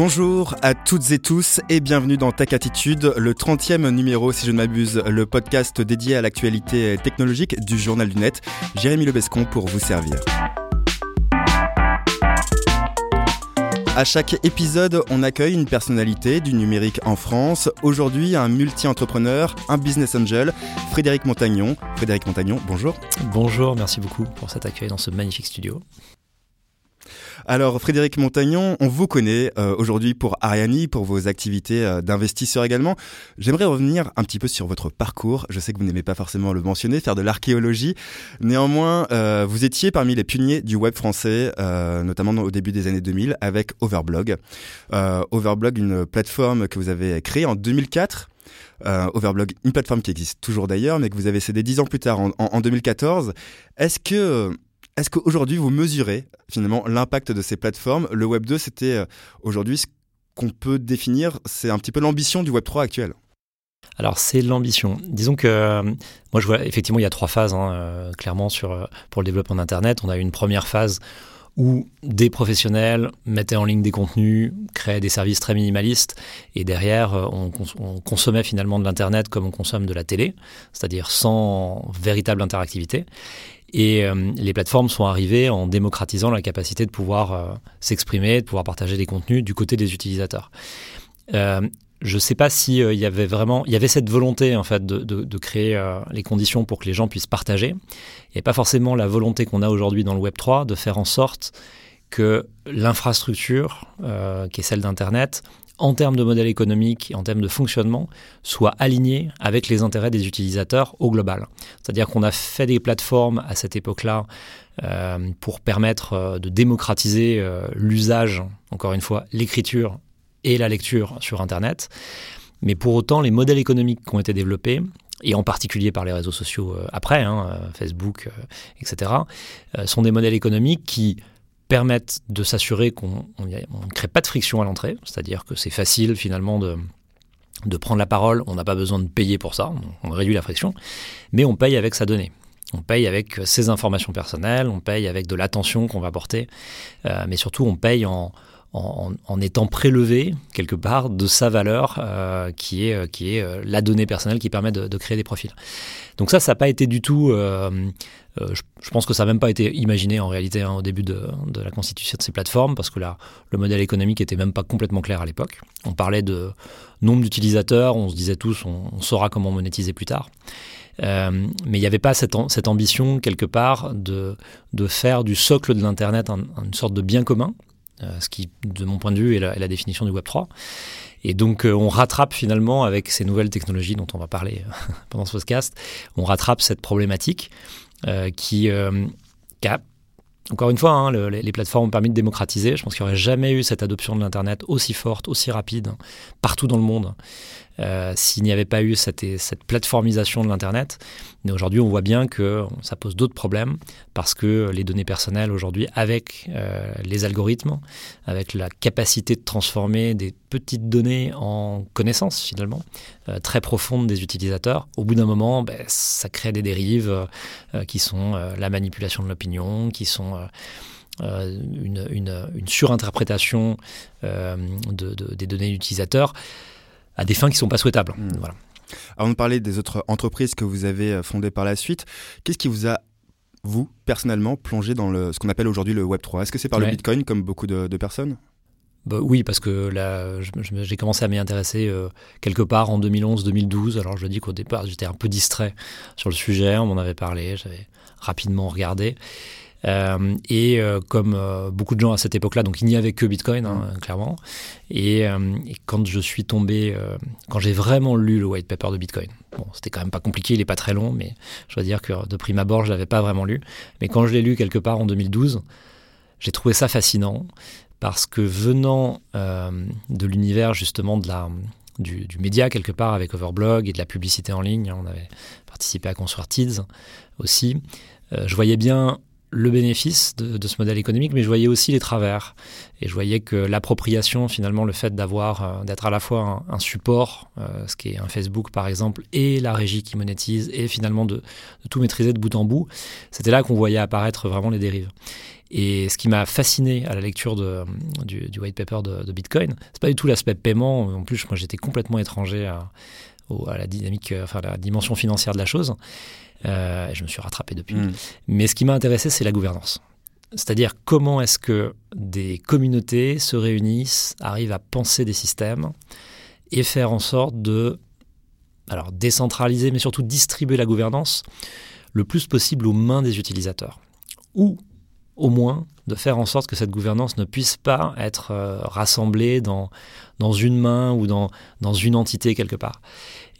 Bonjour à toutes et tous et bienvenue dans Tech Attitude, le 30e numéro si je ne m'abuse, le podcast dédié à l'actualité technologique du journal du net. Jérémy Lebescon pour vous servir. À chaque épisode, on accueille une personnalité du numérique en France. Aujourd'hui, un multi-entrepreneur, un business angel, Frédéric Montagnon. Frédéric Montagnon, bonjour. Bonjour, merci beaucoup pour cet accueil dans ce magnifique studio. Alors Frédéric Montagnon, on vous connaît euh, aujourd'hui pour Ariani, pour vos activités euh, d'investisseur également. J'aimerais revenir un petit peu sur votre parcours. Je sais que vous n'aimez pas forcément le mentionner, faire de l'archéologie. Néanmoins, euh, vous étiez parmi les pionniers du web français, notamment au début des années 2000 avec Overblog. Overblog, une plateforme que vous avez créée en 2004. Overblog, une plateforme qui existe toujours d'ailleurs, mais que vous avez cédé dix ans plus tard, en, en 2014. Est-ce que est-ce qu'aujourd'hui vous mesurez finalement l'impact de ces plateformes? Le Web 2, c'était euh, aujourd'hui ce qu'on peut définir, c'est un petit peu l'ambition du Web 3 actuel. Alors c'est l'ambition. Disons que euh, moi je vois effectivement il y a trois phases hein, euh, clairement sur pour le développement d'internet. On a une première phase où des professionnels mettaient en ligne des contenus, créaient des services très minimalistes, et derrière, on, on consommait finalement de l'Internet comme on consomme de la télé, c'est-à-dire sans véritable interactivité. Et euh, les plateformes sont arrivées en démocratisant la capacité de pouvoir euh, s'exprimer, de pouvoir partager des contenus du côté des utilisateurs. Euh, je ne sais pas s'il y avait vraiment, il y avait cette volonté en fait de, de, de créer les conditions pour que les gens puissent partager. Il n'y a pas forcément la volonté qu'on a aujourd'hui dans le Web 3 de faire en sorte que l'infrastructure, qui est celle d'Internet, en termes de modèle économique et en termes de fonctionnement, soit aligné avec les intérêts des utilisateurs au global. C'est-à-dire qu'on a fait des plateformes à cette époque-là euh, pour permettre euh, de démocratiser euh, l'usage, encore une fois, l'écriture et la lecture sur Internet. Mais pour autant, les modèles économiques qui ont été développés, et en particulier par les réseaux sociaux après, hein, Facebook, etc., sont des modèles économiques qui permettent de s'assurer qu'on ne crée pas de friction à l'entrée, c'est-à-dire que c'est facile finalement de, prendre la parole, on n'a pas besoin de payer pour ça, on réduit la friction, mais on paye avec sa donnée. On paye avec ses informations personnelles, on paye avec de l'attention qu'on va porter, euh, mais surtout on paye en, en, étant prélevé quelque part de sa valeur euh, qui est, euh, qui est euh, la donnée personnelle qui permet de, créer des profils. Donc ça, ça n'a pas été du tout, je, pense que ça n'a même pas été imaginé en réalité hein, au début de, la constitution de ces plateformes parce que là, le modèle économique était même pas complètement clair à l'époque. On parlait de nombre d'utilisateurs, on se disait tous, on, saura comment monétiser plus tard. mais il n'y avait pas cette, ambition quelque part de, de faire du socle de l'Internet une sorte de bien commun ce qui, de mon point de vue, est la, définition du Web 3. Et donc, euh, on rattrape finalement avec ces nouvelles technologies dont on va parler euh, pendant ce podcast, on rattrape cette problématique qui, qui a encore une fois, hein, les, plateformes ont permis de démocratiser. Je pense qu'il n'y aurait jamais eu cette adoption de l'Internet aussi forte, aussi rapide, partout dans le monde, euh, s'il n'y avait pas eu cette, cette plateformisation de l'Internet. Mais aujourd'hui, on voit bien que ça pose d'autres problèmes parce que les données personnelles aujourd'hui, avec euh, les algorithmes, avec la capacité de transformer des petites données en connaissances finalement euh, très profondes des utilisateurs, au bout d'un moment, ben, ça crée des dérives qui sont la manipulation de l'opinion, qui sont une, une, une, surinterprétation de, des données utilisateurs à des fins qui ne sont pas souhaitables. Hmm. Voilà. Avant de parler des autres entreprises que vous avez euh, fondées par la suite, qu'est-ce qui vous a, vous, personnellement, plongé dans le, ce qu'on appelle aujourd'hui le Web3 Est-ce que c'est par le Bitcoin, comme beaucoup de, personnes? Bah oui, parce que là, j'ai commencé à m'y intéresser euh, quelque part en 2011-2012. Alors je dis qu'au départ, j'étais un peu distrait sur le sujet, on m'en avait parlé, j'avais rapidement regardé. Euh, et euh, comme euh, beaucoup de gens à cette époque-là, donc il n'y avait que Bitcoin, hein, clairement. Et, quand je suis tombé, quand j'ai vraiment lu le white paper de Bitcoin, bon, c'était quand même pas compliqué, il est pas très long, mais je dois dire que de prime abord, je l'avais pas vraiment lu. Mais quand je l'ai lu quelque part en 2012, j'ai trouvé ça fascinant parce que venant de l'univers justement de la, du, du, média quelque part avec Overblog et de la publicité en ligne, on avait participé à construire Tids aussi, je voyais bien le bénéfice de, ce modèle économique, mais je voyais aussi les travers. Et je voyais que l'appropriation, finalement, le fait d'avoir, euh, d'être à la fois un, support, euh, ce qui est un Facebook par exemple, et la régie qui monétise, et finalement de, tout maîtriser de bout en bout, c'était là qu'on voyait apparaître vraiment les dérives. Et ce qui m'a fasciné à la lecture du, white paper de, de Bitcoin, c'est pas du tout l'aspect paiement. En plus, moi, j'étais complètement étranger à, à, la dynamique, enfin, la dimension financière de la chose. Euh, je me suis rattrapé depuis. Hmm. Mais ce qui m'a intéressé, c'est la gouvernance. C'est-à-dire comment est-ce que des communautés se réunissent, arrivent à penser des systèmes et faire en sorte de alors décentraliser, mais surtout distribuer la gouvernance le plus possible aux mains des utilisateurs. Ou au moins de faire en sorte que cette gouvernance ne puisse pas être euh, rassemblée dans, dans une main ou dans, dans une entité quelque part.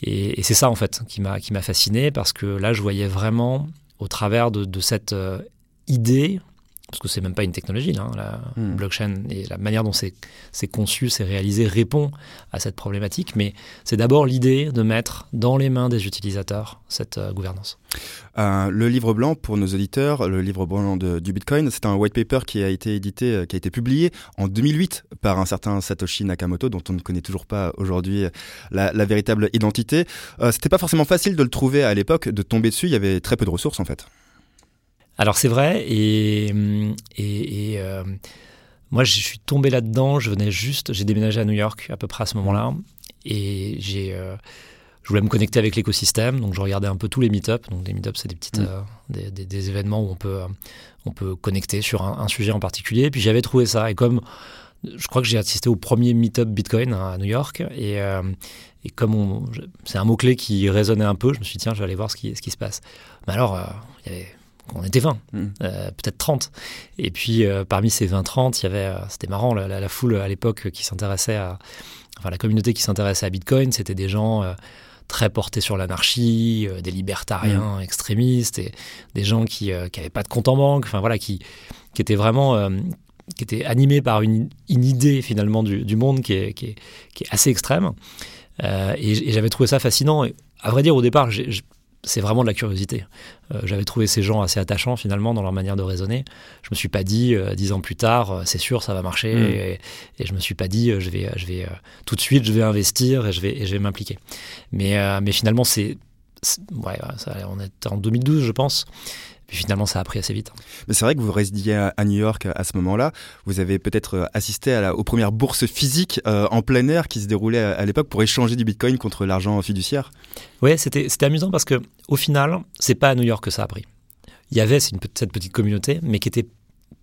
Et, c'est ça en fait qui m'a fasciné parce que là je voyais vraiment au travers de, cette euh, idée parce que c'est même pas une technologie, hein, la hmm. blockchain et la manière dont c'est conçu, c'est réalisé répond à cette problématique, mais c'est d'abord l'idée de mettre dans les mains des utilisateurs cette euh, gouvernance. Euh, le livre blanc pour nos auditeurs, le livre blanc du Bitcoin, c'est un white paper qui a été édité, euh, qui a été publié en 2008 par un certain Satoshi Nakamoto, dont on ne connaît toujours pas aujourd'hui la, la, véritable identité. C'était pas forcément facile de le trouver à l'époque, de tomber dessus. Il y avait très peu de ressources en fait. Alors c'est vrai, et, et, euh, moi je suis tombé là-dedans, je venais juste, j'ai déménagé à New York à peu près à ce moment-là, et j'ai, euh, je voulais me connecter avec l'écosystème, donc je regardais un peu tous les meet-ups, donc des meet-ups c'est des petites, mm. euh, des, des, événements où on peut, on peut connecter sur un, sujet en particulier, puis j'avais trouvé ça, et comme je crois que j'ai assisté au premier meet-up Bitcoin à New York, et, et comme c'est un mot-clé qui résonnait un peu, je me suis dit tiens je vais aller voir ce qui, ce qui se passe. Mais alors, il y avait on était 20, hmm. euh, peut-être 30. Et puis euh, parmi ces 20-30, il y avait, euh, c'était marrant, la, foule à l'époque qui s'intéressait à, enfin la communauté qui s'intéressait à Bitcoin, c'était des gens très portés sur l'anarchie, des libertariens hmm. extrémistes, et des gens qui n'avaient pas de compte en banque, enfin voilà, qui, qui étaient vraiment qui étaient animés par une, idée finalement du, monde qui est, qui, est, assez extrême. et, j'avais trouvé ça fascinant. Et, à vrai dire, au départ, j'ai c'est vraiment de la curiosité. Euh, j'avais trouvé ces gens assez attachants finalement dans leur manière de raisonner. Je me suis pas dit euh, dix ans plus tard, euh, c'est sûr, ça va marcher. Mm. Et, et, je me suis pas dit, je vais, je vais tout de suite, je vais investir et je vais, et je vais m'impliquer. Mais, mais finalement, c'est, ouais, ça, on est en 2012, je pense. Puis finalement, ça a pris assez vite. Mais c'est vrai que vous résidiez à, New York à ce moment-là. Vous avez peut-être euh, assisté à la, aux premières bourses physiques euh, en plein air qui se déroulaient à, l'époque pour échanger du Bitcoin contre l'argent fiduciaire. Oui, c'était amusant parce que au final, c'est pas à New York que ça a pris. Il y avait une, cette petite communauté, mais qui était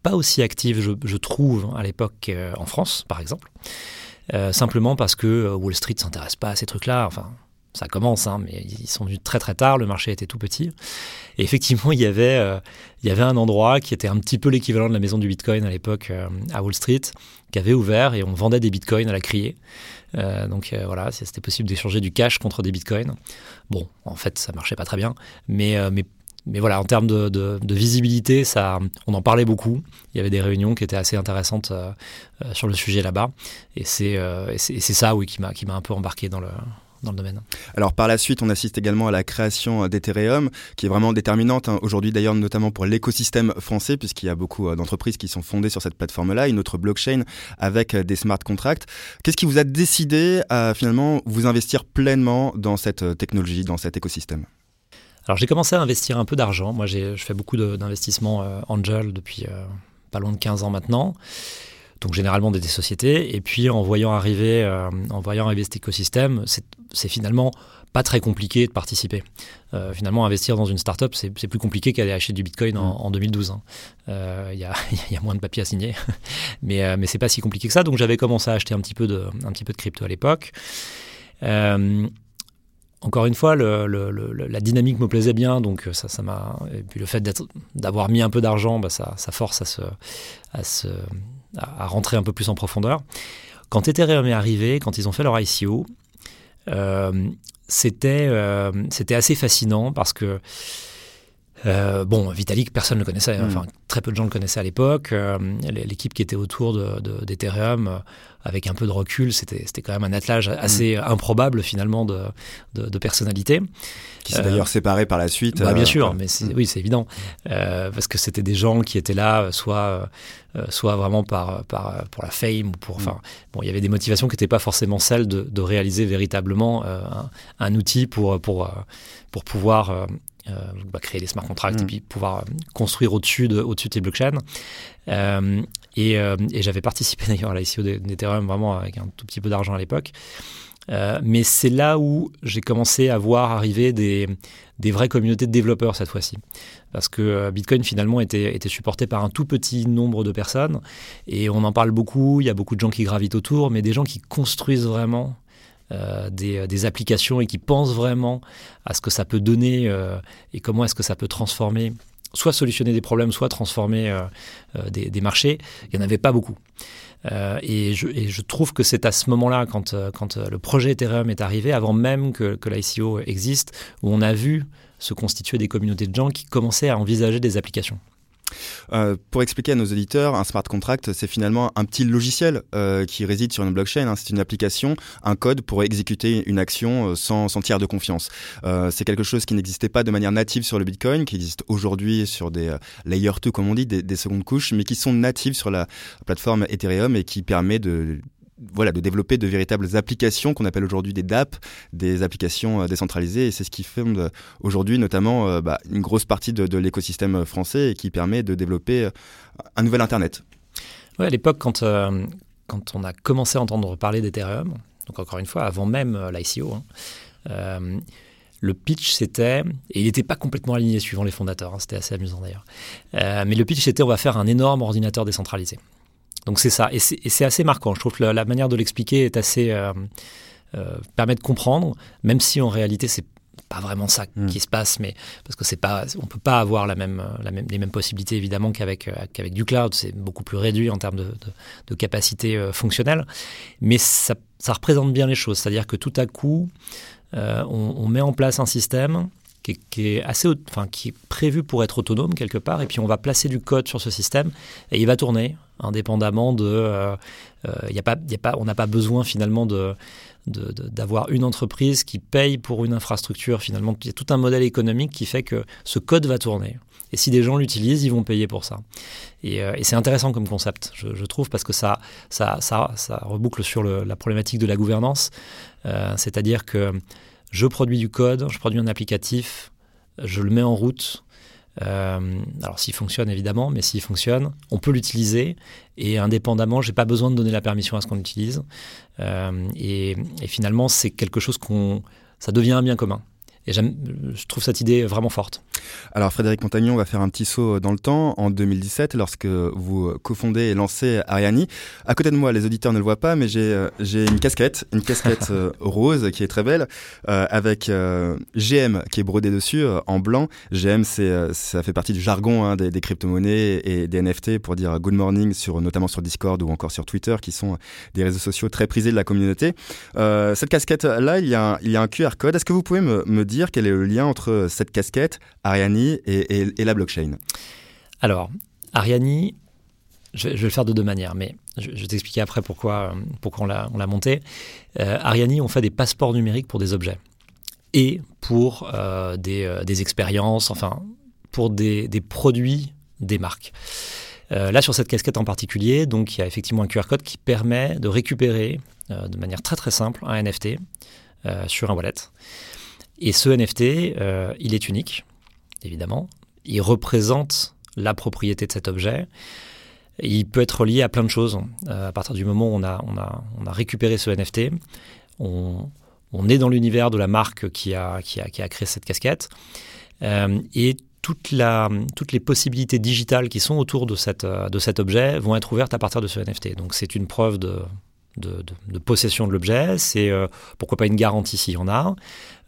pas aussi active, je, trouve, à l'époque euh, en France, par exemple. simplement parce que Wall Street s'intéresse pas à ces trucs-là. Enfin, ça commence, hein, mais ils sont venus très très tard, le marché était tout petit. Et effectivement, il y avait, euh, il y avait un endroit qui était un petit peu l'équivalent de la maison du Bitcoin à l'époque euh, à Wall Street, qui avait ouvert et on vendait des Bitcoins à la criée. Euh, donc voilà, c'était possible d'échanger du cash contre des Bitcoins. Bon, en fait, ça marchait pas très bien, mais, mais mais voilà, en termes de, visibilité, ça, on en parlait beaucoup. Il y avait des réunions qui étaient assez intéressantes sur le sujet là-bas. Et c'est ça, oui, qui m'a un peu embarqué dans le, dans le domaine. Alors par la suite, on assiste également à la création d'Ethereum, qui est vraiment déterminante hein. aujourd'hui d'ailleurs notamment pour l'écosystème français, puisqu'il y a beaucoup euh, d'entreprises qui sont fondées sur cette plateforme-là, une autre blockchain avec euh, des smart contracts. Qu'est-ce qui vous a décidé à finalement vous investir pleinement dans cette euh, technologie, dans cet écosystème? Alors j'ai commencé à investir un peu d'argent. Moi je fais beaucoup d'investissements angel depuis pas loin de 15 ans maintenant généralement des, sociétés. Et puis en voyant arriver, euh, en voyant arriver cet écosystème, c'est finalement pas très compliqué de participer. Euh, finalement, investir dans une startup, c'est plus compliqué qu'aller acheter du Bitcoin en, 2012. Mm. Il hein. euh, y, a, y, a, moins de papiers à signer, mais, mais c'est pas si compliqué que ça. Donc j'avais commencé à acheter un petit peu de, un petit peu de crypto à l'époque. encore une fois, le, la dynamique me plaisait bien, donc ça, ça m'a. Et puis le fait d'avoir mis un peu d'argent, bah, ça, ça, force à se, à se, à, rentrer un peu plus en profondeur. Quand Ethereum est arrivé, quand ils ont fait leur ICO, euh, euh, c'était assez fascinant parce que euh, bon, Vitalik, personne ne le connaissait, mm. enfin très peu de gens le connaissaient à l'époque. L'équipe qui était autour d'Ethereum, de, avec un peu de recul, c'était quand même un attelage assez mm. improbable finalement de, de, personnalités. Qui s'est d'ailleurs séparé par la suite. Bah, bien sûr, mais mm. oui, c'est évident. parce que c'était des gens qui étaient là, soit euh, soit vraiment par, par, pour la fame ou pour. Enfin, bon, il y avait des motivations qui n'étaient pas forcément celles de, de réaliser véritablement euh, un, outil pour, pour, euh, pour pouvoir bah, créer des smart contracts et mm. puis pouvoir construire au-dessus de, au-dessus de ces blockchains. et, et j'avais participé d'ailleurs à l'ICO d'Ethereum vraiment avec un tout petit peu d'argent à l'époque. Euh, mais c'est là où j'ai commencé à voir arriver des, des vraies communautés de développeurs cette fois-ci. Parce que euh, Bitcoin finalement était, était supporté par un tout petit nombre de personnes. Et on en parle beaucoup, il y a beaucoup de gens qui gravitent autour, mais des gens qui construisent vraiment euh, des, des, applications et qui pensent vraiment à ce que ça peut donner et comment est-ce que ça peut transformer, soit solutionner des problèmes, soit transformer des, marchés. Il n'y en avait pas beaucoup. Euh, et, je, trouve que c'est à ce moment-là, quand, euh, quand euh, le projet Ethereum est arrivé, avant même que, que l'ICO existe, où on a vu se constituer des communautés de gens qui commençaient à envisager des applications. Euh, pour expliquer à nos auditeurs, un smart contract, c'est finalement un petit logiciel euh, qui réside sur une blockchain. Hein. C'est une application, un code pour exécuter une action euh, sans, sans tiers de confiance. c'est quelque chose qui n'existait pas de manière native sur le Bitcoin, qui existe aujourd'hui sur des layer 2, comme on dit, des, des secondes couches, mais qui sont natives sur la plateforme Ethereum et qui permet de voilà, de développer de véritables applications qu'on appelle aujourd'hui des DApp, des applications euh, décentralisées. Et c'est ce qui fonde euh, aujourd'hui notamment euh, bah, une grosse partie de, l'écosystème français et qui permet de développer un nouvel Internet. Ouais, à l'époque, quand, quand on a commencé à entendre parler d'Ethereum, donc encore une fois, avant même l'ICO, hein, le pitch c'était, et il n'était pas complètement aligné suivant les fondateurs, hein, c'était assez amusant d'ailleurs, mais le pitch c'était on va faire un énorme ordinateur décentralisé. Donc c'est ça. Et c'est assez marquant. Je trouve que la, manière de l'expliquer est assez. Euh, euh, permet de comprendre, même si en réalité c'est pas vraiment ça hmm. qui se passe, mais parce que c'est pas, on peut pas avoir la même, la même, les mêmes possibilités évidemment qu'avec euh, qu'avec du cloud. C'est beaucoup plus réduit en termes de, de, capacité fonctionnelle, mais ça, ça, représente bien les choses. C'est-à-dire que tout à coup, on, on, met en place un système qui est, assez, enfin, qui est prévu pour être autonome quelque part, et puis on va placer du code sur ce système, et il va tourner indépendamment de... Euh, euh, y a pas, y a pas, on n'a pas besoin finalement de d'avoir une entreprise qui paye pour une infrastructure. Finalement, il y a tout un modèle économique qui fait que ce code va tourner. Et si des gens l'utilisent, ils vont payer pour ça. Et, euh, c'est intéressant comme concept, je, trouve, parce que ça, ça, ça, ça reboucle sur la problématique de la gouvernance. C'est-à-dire que je produis du code, je produis un applicatif, je le mets en route. Euh, alors s'il fonctionne évidemment, mais s'il fonctionne, on peut l'utiliser et indépendamment, j'ai pas besoin de donner la permission à ce qu'on utilise. Euh, et, et, finalement, c'est quelque chose qu'on, ça devient un bien commun. Et je trouve cette idée vraiment forte. Alors Frédéric Montagnon va faire un petit saut dans le temps en 2017 lorsque vous cofondez et lancez Ariani. À côté de moi, les auditeurs ne le voient pas, mais j'ai euh, une casquette, une casquette euh, rose qui est très belle, euh, avec GM qui est brodé dessus en blanc. GM, c'est ça fait partie du jargon hein, des, des crypto-monnaies et des NFT pour dire good morning sur notamment sur Discord ou encore sur Twitter, qui sont des réseaux sociaux très prisés de la communauté. cette casquette là, il y a un, il y a un QR code. Est-ce que vous pouvez me, me dire quel est le lien entre cette casquette Ariani et, la blockchain? Alors, Ariani, je, vais le faire de deux manières, mais je, vais t'expliquer après pourquoi, euh, on l'a monté. Euh, Ariani, on fait des passeports numériques pour des objets et pour euh, des, expériences, enfin, pour des, produits des marques. là, sur cette casquette en particulier, donc il y a effectivement un QR code qui permet de récupérer de manière très très simple un NFT sur un wallet. Et ce NFT, il est unique évidemment. Il représente la propriété de cet objet. Il peut être lié à plein de choses. Euh, à partir du moment où on a, récupéré ce NFT, on, est dans l'univers de la marque qui a, créé cette casquette. Euh, et toutes les possibilités digitales qui sont autour de cet objet vont être ouvertes à partir de ce NFT. Donc c'est une preuve de, de, possession de l'objet, c'est euh, pourquoi pas une garantie s'il y en a,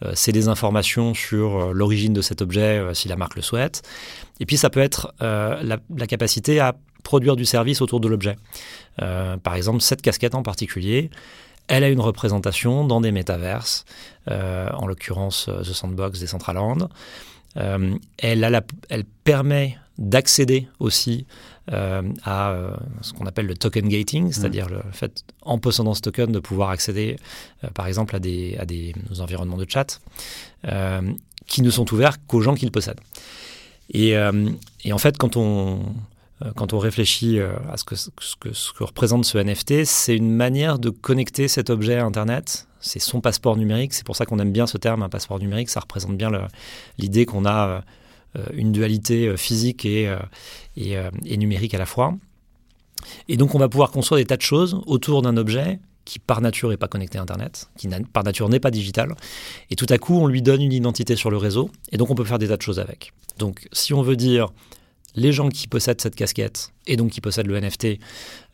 euh, c'est des informations sur euh, l'origine de cet objet si la marque le souhaite, et puis ça peut être la, capacité à produire du service autour de l'objet. par exemple, cette casquette en particulier, elle a une représentation dans des métaverses, en l'occurrence The Sandbox des Centraland. elle, a elle permet d'accéder aussi euh, à euh, ce qu'on appelle le token gating, c'est-à-dire le fait, en possédant ce token, de pouvoir accéder, euh, par exemple, à des, des environnements de chat qui ne sont ouverts qu'aux gens qui le possèdent. Et, en fait, quand on, quand on réfléchit à ce que, ce que représente ce NFT, c'est une manière de connecter cet objet à Internet c'est son passeport numérique. C'est pour ça qu'on aime bien ce terme, un passeport numérique. Ça représente bien l'idée qu'on a une dualité physique et, et, numérique à la fois. Et donc on va pouvoir construire des tas de choses autour d'un objet qui par nature n'est pas connecté à Internet, qui par nature n'est pas digital. Et tout à coup, on lui donne une identité sur le réseau, et donc on peut faire des tas de choses avec. Donc si on veut dire les gens qui possèdent cette casquette et donc qui possèdent le NFT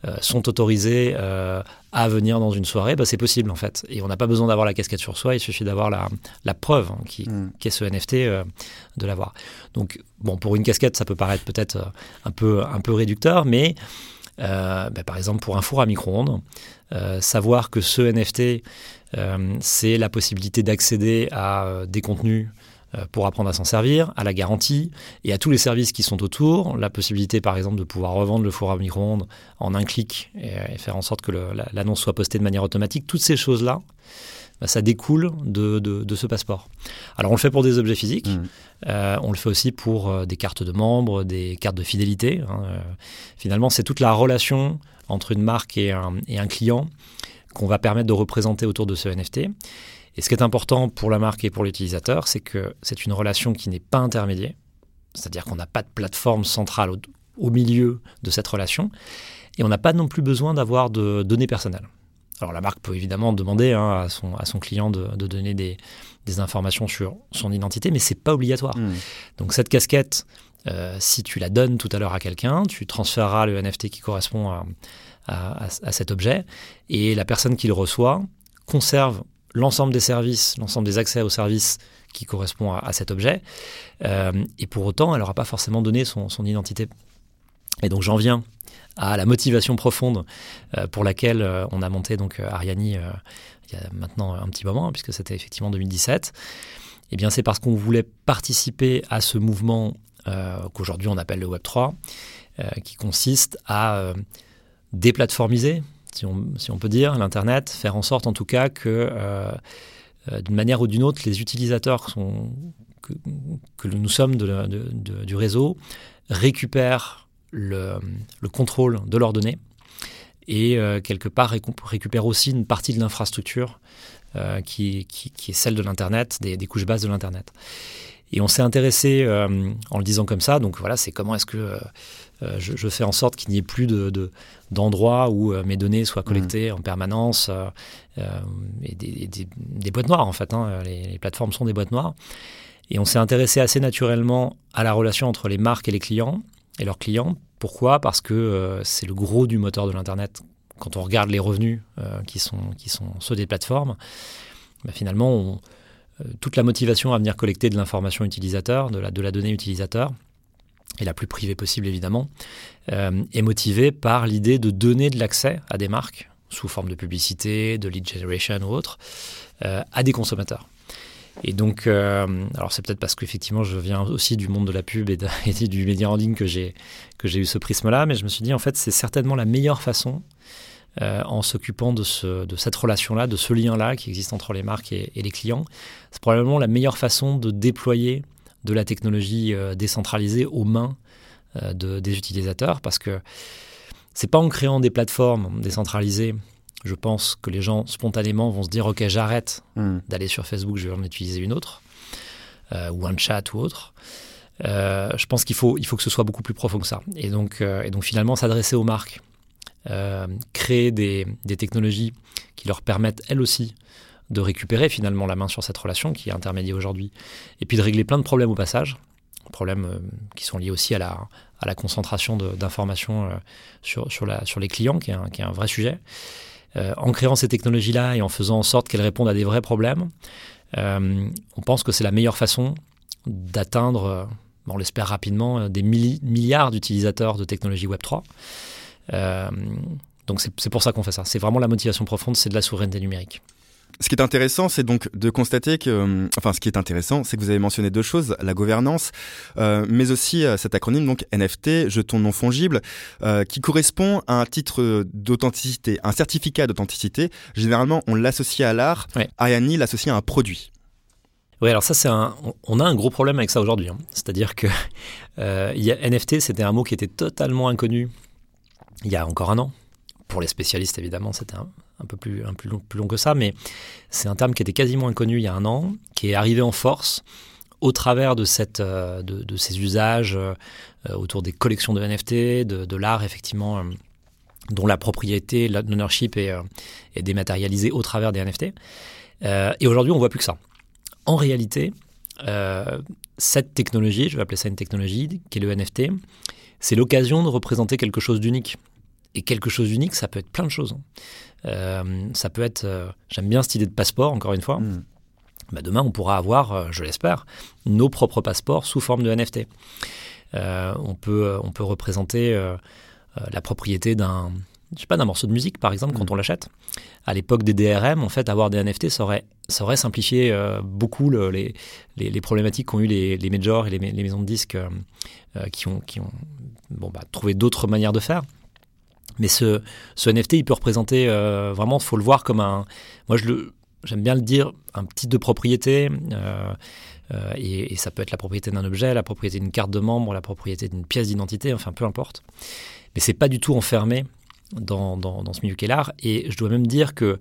euh, sont autorisés euh, à venir dans une soirée, bah, c'est possible en fait. Et on n'a pas besoin d'avoir la casquette sur soi, il suffit d'avoir la, la, preuve hein, qui, mm. ce NFT euh, de l'avoir. Donc bon, pour une casquette, ça peut paraître peut-être un peu, un peu réducteur, mais bah, par exemple pour un four à micro-ondes, savoir que ce NFT, c'est la possibilité d'accéder à des contenus pour apprendre à s'en servir, à la garantie et à tous les services qui sont autour. La possibilité, par exemple, de pouvoir revendre le four à micro-ondes en un clic et, faire en sorte que l'annonce soit postée de manière automatique. Toutes ces choses-là, bah, ça découle de, de, ce passeport. Alors, on le fait pour des objets physiques. Mmh. Euh, on le fait aussi pour euh, des cartes de membres, des cartes de fidélité. Hein. finalement, c'est toute la relation entre une marque et un, et un client qu'on va permettre de représenter autour de ce NFT. Et ce qui est important pour la marque et pour l'utilisateur, c'est que c'est une relation qui n'est pas intermédiaire, c'est-à-dire qu'on n'a pas de plateforme centrale au, milieu de cette relation, et on n'a pas non plus besoin d'avoir de données personnelles. Alors la marque peut évidemment demander hein, à, son, à son client de, donner des, informations sur son identité, mais c'est pas obligatoire. Mmh. Donc cette casquette, euh, si tu la donnes tout à l'heure à quelqu'un, tu transféreras le NFT qui correspond à, à, cet objet, et la personne qui le reçoit conserve l'ensemble des services, l'ensemble des accès aux services qui correspond à, cet objet. Euh, et pour autant, elle n'aura pas forcément donné son, identité. Et donc j'en viens à la motivation profonde euh, pour laquelle euh, on a monté donc Ariani il y a maintenant un petit moment, puisque c'était effectivement 2017. Eh bien, c'est parce qu'on voulait participer à ce mouvement qu'aujourd'hui on appelle le Web 3, qui consiste à déplatformiser, si on, peut dire, l'Internet, faire en sorte en tout cas que, euh, euh, d'une manière ou d'une autre, les utilisateurs que, nous sommes du réseau récupèrent le, contrôle de leurs données et euh, quelque part récupèrent aussi une partie de l'infrastructure qui, est celle de l'Internet, des, des, couches basses de l'Internet. Et on s'est intéressé en le disant comme ça, donc voilà, c'est comment est-ce que euh, je, fais en sorte qu'il n'y ait plus d'endroits de, où euh, mes données soient collectées mmh. en permanence euh, et des, boîtes noires en fait. Hein. Les, plateformes sont des boîtes noires. Et on s'est intéressé assez naturellement à la relation entre les marques et les clients et leurs clients. Pourquoi? Parce que c'est le gros du moteur de l'Internet. Quand on regarde les revenus qui, sont, qui sont ceux des plateformes, bah, finalement, toute la motivation à venir collecter de l'information utilisateur, de la, de la donnée utilisateur, et la plus privée possible évidemment, euh, est motivée par l'idée de donner de l'accès à des marques sous forme de publicité, de lead generation ou autre, euh, à des consommateurs. Et donc, euh, alors c'est peut-être parce qu'effectivement je viens aussi du monde de la pub et, du média en ligne que j'ai eu ce prisme-là, mais je me suis dit en fait c'est certainement la meilleure façon en s'occupant de, ce, de cette relation-là, de ce lien-là qui existe entre les marques et les clients. C'est probablement la meilleure façon de déployer de la technologie euh, décentralisée aux mains euh, des utilisateurs parce que c'est pas en créant des plateformes décentralisées je pense que les gens spontanément vont se dire ok j'arrête hmm. d'aller sur Facebook, je vais en utiliser une autre euh, ou un chat ou autre. je pense qu'il faut, il faut que ce soit beaucoup plus profond que ça. Et donc, et donc finalement s'adresser aux marques, créer des, des, technologies qui leur permettent elles aussi de récupérer finalement la main sur cette relation qui est intermédiaire aujourd'hui, et puis de régler plein de problèmes au passage, problèmes euh, qui sont liés aussi à la, à la concentration d'informations euh, sur, sur, sur les clients, qui est un, qui est un vrai sujet. Euh, en créant ces technologies-là et en faisant en sorte qu'elles répondent à des vrais problèmes, on pense que c'est la meilleure façon d'atteindre, on l'espère rapidement, des milliards d'utilisateurs de technologies Web3. donc c'est pour ça qu'on fait ça. C'est vraiment la motivation profonde, c'est de la souveraineté numérique. Ce qui est intéressant, c'est donc de constater que, euh, enfin, ce qui est intéressant, c'est que vous avez mentionné deux choses la gouvernance, euh, mais aussi euh, cet acronyme donc NFT, jeton non fongible, qui correspond à un titre d'authenticité, un certificat d'authenticité. Généralement, on l'associe à l'art. Ouais. Ariani l'associe à un produit. Oui, alors ça, c'est un, on a un gros problème avec ça aujourd'hui. Hein. C'est-à-dire que y a NFT, c'était un mot qui était totalement inconnu il y a encore un an pour les spécialistes, évidemment, c'était un, peu plus, un plus, long, plus long que ça, mais c'est un terme qui était quasiment inconnu il y a un an, qui est arrivé en force au travers de, cette, de, de ces usages autour des collections de NFT, de, l'art, effectivement, dont la propriété, l'ownership est, est dématérialisée au travers des NFT. et aujourd'hui, on voit plus que ça. En réalité, euh, cette technologie, je vais appeler ça une technologie, qui est le NFT, c'est l'occasion de représenter quelque chose d'unique. Et quelque chose d'unique, ça peut être plein de choses. Euh, ça peut être, euh, j'aime bien cette idée de passeport, encore une fois. Hmm. Bah, demain, on pourra avoir, je l'espère, nos propres passeports sous forme de NFT. on, peut, on peut représenter la propriété d'un pas, d'un morceau de musique, par exemple, quand mm. on l'achète. À l'époque des DRM, en fait, avoir des NFT, ça aurait, ça aurait simplifié euh, beaucoup les, les, problématiques qu'ont eu les, les majors et les, maisons de disques euh, euh, qui ont, qui ont bon, bah, trouvé d'autres manières de faire. Mais ce, ce NFT, il peut représenter vraiment, il faut le voir comme un. Moi, je le, j'aime bien le dire, un titre de propriété. Et, et, ça peut être la propriété d'un objet, la propriété d'une carte de membre, la propriété d'une pièce d'identité, enfin peu importe. Mais c'est pas du tout enfermé dans, dans, ce milieu qu'est l'art. Et je dois même dire que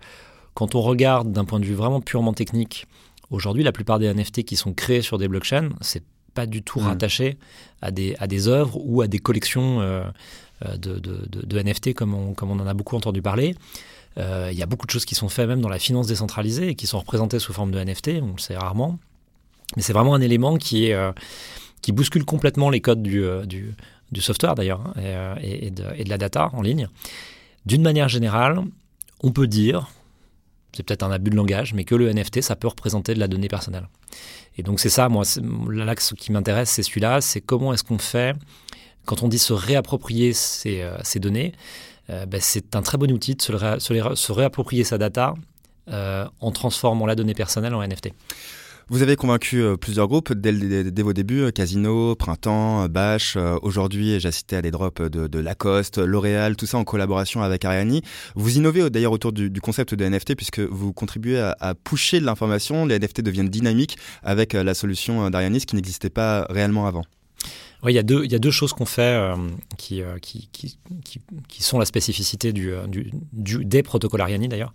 quand on regarde d'un point de vue vraiment purement technique, aujourd'hui, la plupart des NFT qui sont créés sur des blockchains, c'est pas du tout mm. rattaché à des, à des œuvres ou à des collections euh, euh, de, de, NFT comme on, comme on en a beaucoup entendu parler. Euh, il y a beaucoup de choses qui sont faites même dans la finance décentralisée et qui sont représentées sous forme de NFT, on le sait rarement. Mais c'est vraiment un élément qui, est, qui bouscule complètement les codes du, du, software d'ailleurs, hein, euh, et, de, la data en ligne. D'une manière générale, on peut dire, c'est peut-être un abus de langage, mais que le NFT, ça peut représenter de la donnée personnelle. Et donc c'est ça, moi, l'axe qui m'intéresse, c'est celui-là, c'est comment est-ce qu'on fait, quand on dit se réapproprier ces, euh, données, euh, ben, c'est un très bon outil de se, réapproprier sa data en transformant la donnée personnelle en NFT. Vous avez convaincu euh, plusieurs groupes dès, vos débuts, euh, Casino, Printemps, euh, Bash, aujourd'hui j'ai à des drops de, Lacoste, L'Oréal, tout ça en collaboration avec Ariani. Vous innovez d'ailleurs autour du, concept des NFT puisque vous contribuez à, à pusher de l'information, les NFT deviennent dynamiques avec la solution d'Ariani, ce qui n'existait pas réellement avant. Il y, a deux, choses qu'on fait euh, qui, euh, qui, sont la spécificité euh, des protocoles Ariani d'ailleurs.